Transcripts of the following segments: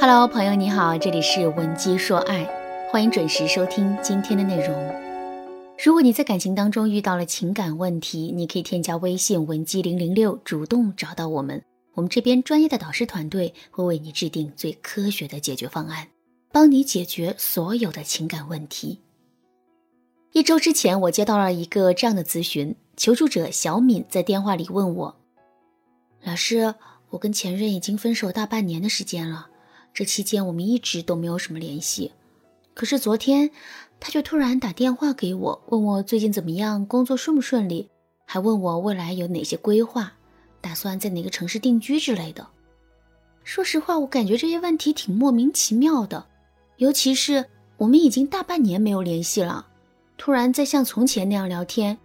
Hello，朋友你好，这里是文姬说爱，欢迎准时收听今天的内容。如果你在感情当中遇到了情感问题，你可以添加微信文姬零零六，主动找到我们，我们这边专业的导师团队会为你制定最科学的解决方案，帮你解决所有的情感问题。一周之前，我接到了一个这样的咨询，求助者小敏在电话里问我：“老师，我跟前任已经分手大半年的时间了。”这期间我们一直都没有什么联系，可是昨天他却突然打电话给我，问我最近怎么样，工作顺不顺利，还问我未来有哪些规划，打算在哪个城市定居之类的。说实话，我感觉这些问题挺莫名其妙的，尤其是我们已经大半年没有联系了，突然再像从前那样聊天，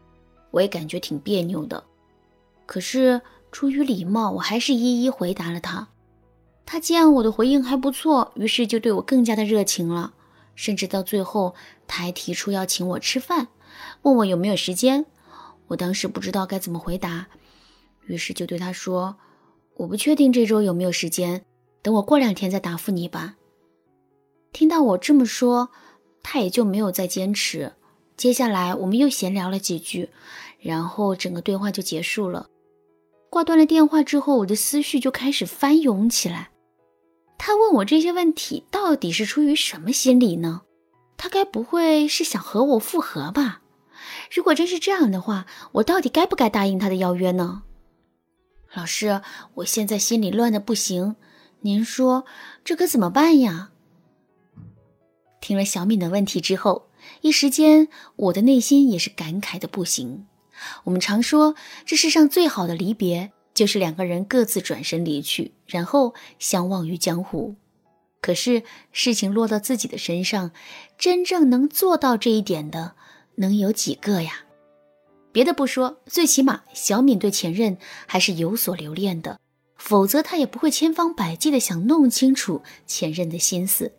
我也感觉挺别扭的。可是出于礼貌，我还是一一回答了他。他见我的回应还不错，于是就对我更加的热情了，甚至到最后他还提出要请我吃饭，问我有没有时间。我当时不知道该怎么回答，于是就对他说：“我不确定这周有没有时间，等我过两天再答复你吧。”听到我这么说，他也就没有再坚持。接下来我们又闲聊了几句，然后整个对话就结束了。挂断了电话之后，我的思绪就开始翻涌起来。他问我这些问题，到底是出于什么心理呢？他该不会是想和我复合吧？如果真是这样的话，我到底该不该答应他的邀约呢？老师，我现在心里乱的不行，您说这可怎么办呀？听了小敏的问题之后，一时间我的内心也是感慨的不行。我们常说，这世上最好的离别。就是两个人各自转身离去，然后相忘于江湖。可是事情落到自己的身上，真正能做到这一点的，能有几个呀？别的不说，最起码小敏对前任还是有所留恋的，否则她也不会千方百计的想弄清楚前任的心思。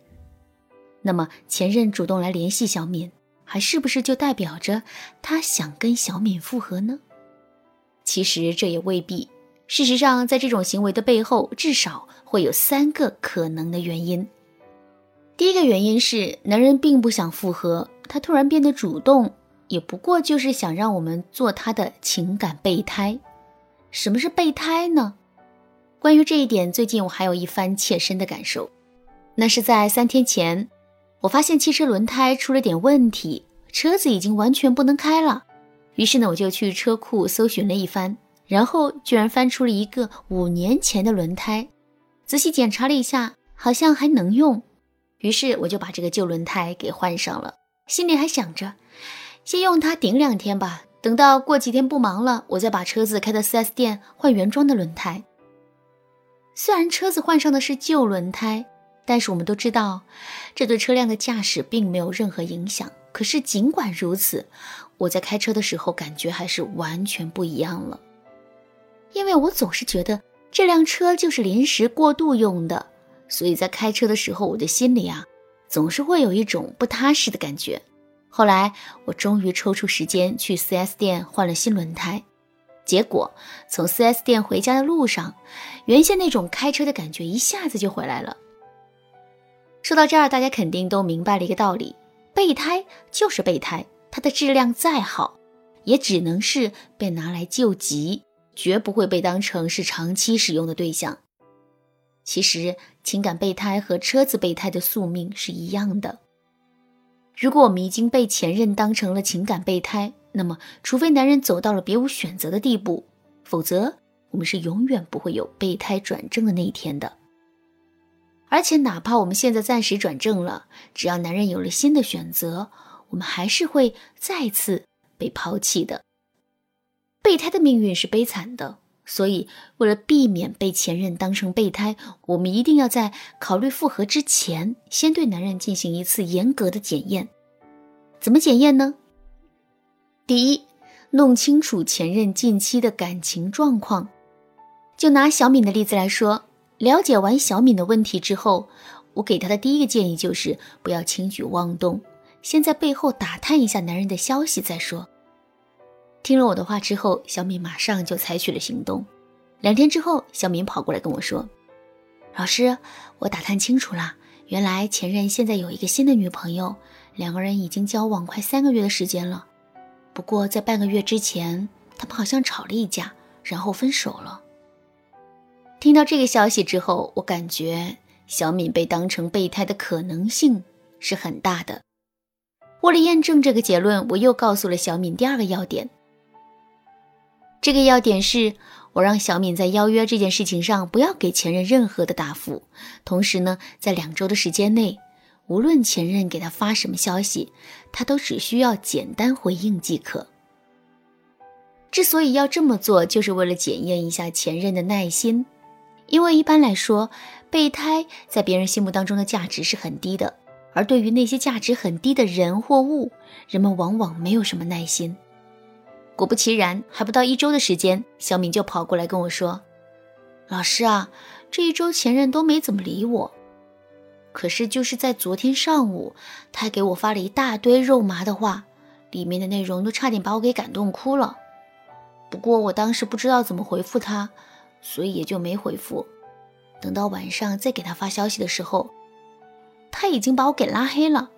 那么前任主动来联系小敏，还是不是就代表着他想跟小敏复合呢？其实这也未必。事实上，在这种行为的背后，至少会有三个可能的原因。第一个原因是，男人并不想复合，他突然变得主动，也不过就是想让我们做他的情感备胎。什么是备胎呢？关于这一点，最近我还有一番切身的感受。那是在三天前，我发现汽车轮胎出了点问题，车子已经完全不能开了。于是呢，我就去车库搜寻了一番。然后居然翻出了一个五年前的轮胎，仔细检查了一下，好像还能用。于是我就把这个旧轮胎给换上了，心里还想着，先用它顶两天吧，等到过几天不忙了，我再把车子开到 4S 店换原装的轮胎。虽然车子换上的是旧轮胎，但是我们都知道，这对车辆的驾驶并没有任何影响。可是尽管如此，我在开车的时候感觉还是完全不一样了。因为我总是觉得这辆车就是临时过渡用的，所以在开车的时候，我的心里啊，总是会有一种不踏实的感觉。后来我终于抽出时间去 4S 店换了新轮胎，结果从 4S 店回家的路上，原先那种开车的感觉一下子就回来了。说到这儿，大家肯定都明白了一个道理：备胎就是备胎，它的质量再好，也只能是被拿来救急。绝不会被当成是长期使用的对象。其实，情感备胎和车子备胎的宿命是一样的。如果我们已经被前任当成了情感备胎，那么，除非男人走到了别无选择的地步，否则我们是永远不会有备胎转正的那一天的。而且，哪怕我们现在暂时转正了，只要男人有了新的选择，我们还是会再次被抛弃的。备胎的命运是悲惨的，所以为了避免被前任当成备胎，我们一定要在考虑复合之前，先对男人进行一次严格的检验。怎么检验呢？第一，弄清楚前任近期的感情状况。就拿小敏的例子来说，了解完小敏的问题之后，我给她的第一个建议就是不要轻举妄动，先在背后打探一下男人的消息再说。听了我的话之后，小敏马上就采取了行动。两天之后，小敏跑过来跟我说：“老师，我打探清楚了，原来前任现在有一个新的女朋友，两个人已经交往快三个月的时间了。不过在半个月之前，他们好像吵了一架，然后分手了。听到这个消息之后，我感觉小敏被当成备胎的可能性是很大的。为了验证这个结论，我又告诉了小敏第二个要点。这个要点是。我让小敏在邀约这件事情上不要给前任任何的答复，同时呢，在两周的时间内，无论前任给他发什么消息，他都只需要简单回应即可。之所以要这么做，就是为了检验一下前任的耐心，因为一般来说，备胎在别人心目当中的价值是很低的，而对于那些价值很低的人或物，人们往往没有什么耐心。果不其然，还不到一周的时间，小敏就跑过来跟我说：“老师啊，这一周前任都没怎么理我。可是就是在昨天上午，他给我发了一大堆肉麻的话，里面的内容都差点把我给感动哭了。不过我当时不知道怎么回复他，所以也就没回复。等到晚上再给他发消息的时候，他已经把我给拉黑了。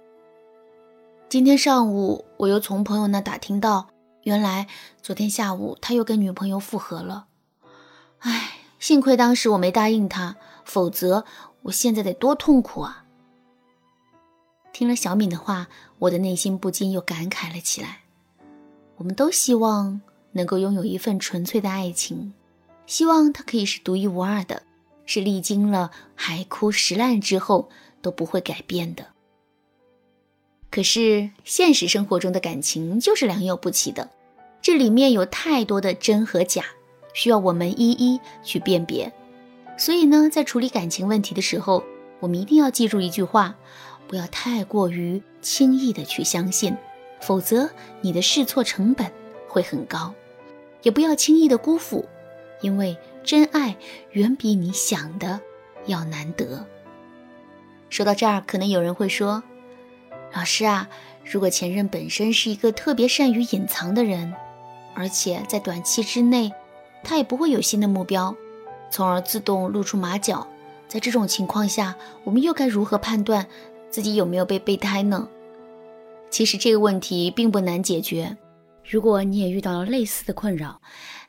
今天上午，我又从朋友那打听到。”原来昨天下午他又跟女朋友复合了，唉，幸亏当时我没答应他，否则我现在得多痛苦啊！听了小敏的话，我的内心不禁又感慨了起来。我们都希望能够拥有一份纯粹的爱情，希望它可以是独一无二的，是历经了海枯石烂之后都不会改变的。可是现实生活中的感情就是良莠不齐的，这里面有太多的真和假，需要我们一一去辨别。所以呢，在处理感情问题的时候，我们一定要记住一句话：不要太过于轻易的去相信，否则你的试错成本会很高；也不要轻易的辜负，因为真爱远比你想的要难得。说到这儿，可能有人会说。老师啊，如果前任本身是一个特别善于隐藏的人，而且在短期之内，他也不会有新的目标，从而自动露出马脚，在这种情况下，我们又该如何判断自己有没有被备胎呢？其实这个问题并不难解决，如果你也遇到了类似的困扰，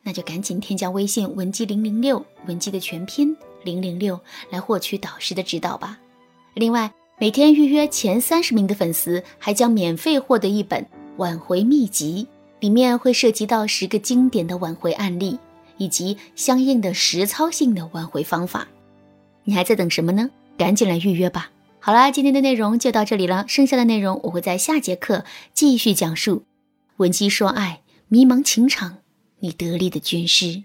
那就赶紧添加微信文姬零零六，文姬的全拼零零六，来获取导师的指导吧。另外。每天预约前三十名的粉丝，还将免费获得一本挽回秘籍，里面会涉及到十个经典的挽回案例，以及相应的实操性的挽回方法。你还在等什么呢？赶紧来预约吧！好啦，今天的内容就到这里了，剩下的内容我会在下节课继续讲述。闻鸡说爱，迷茫情场，你得力的军师。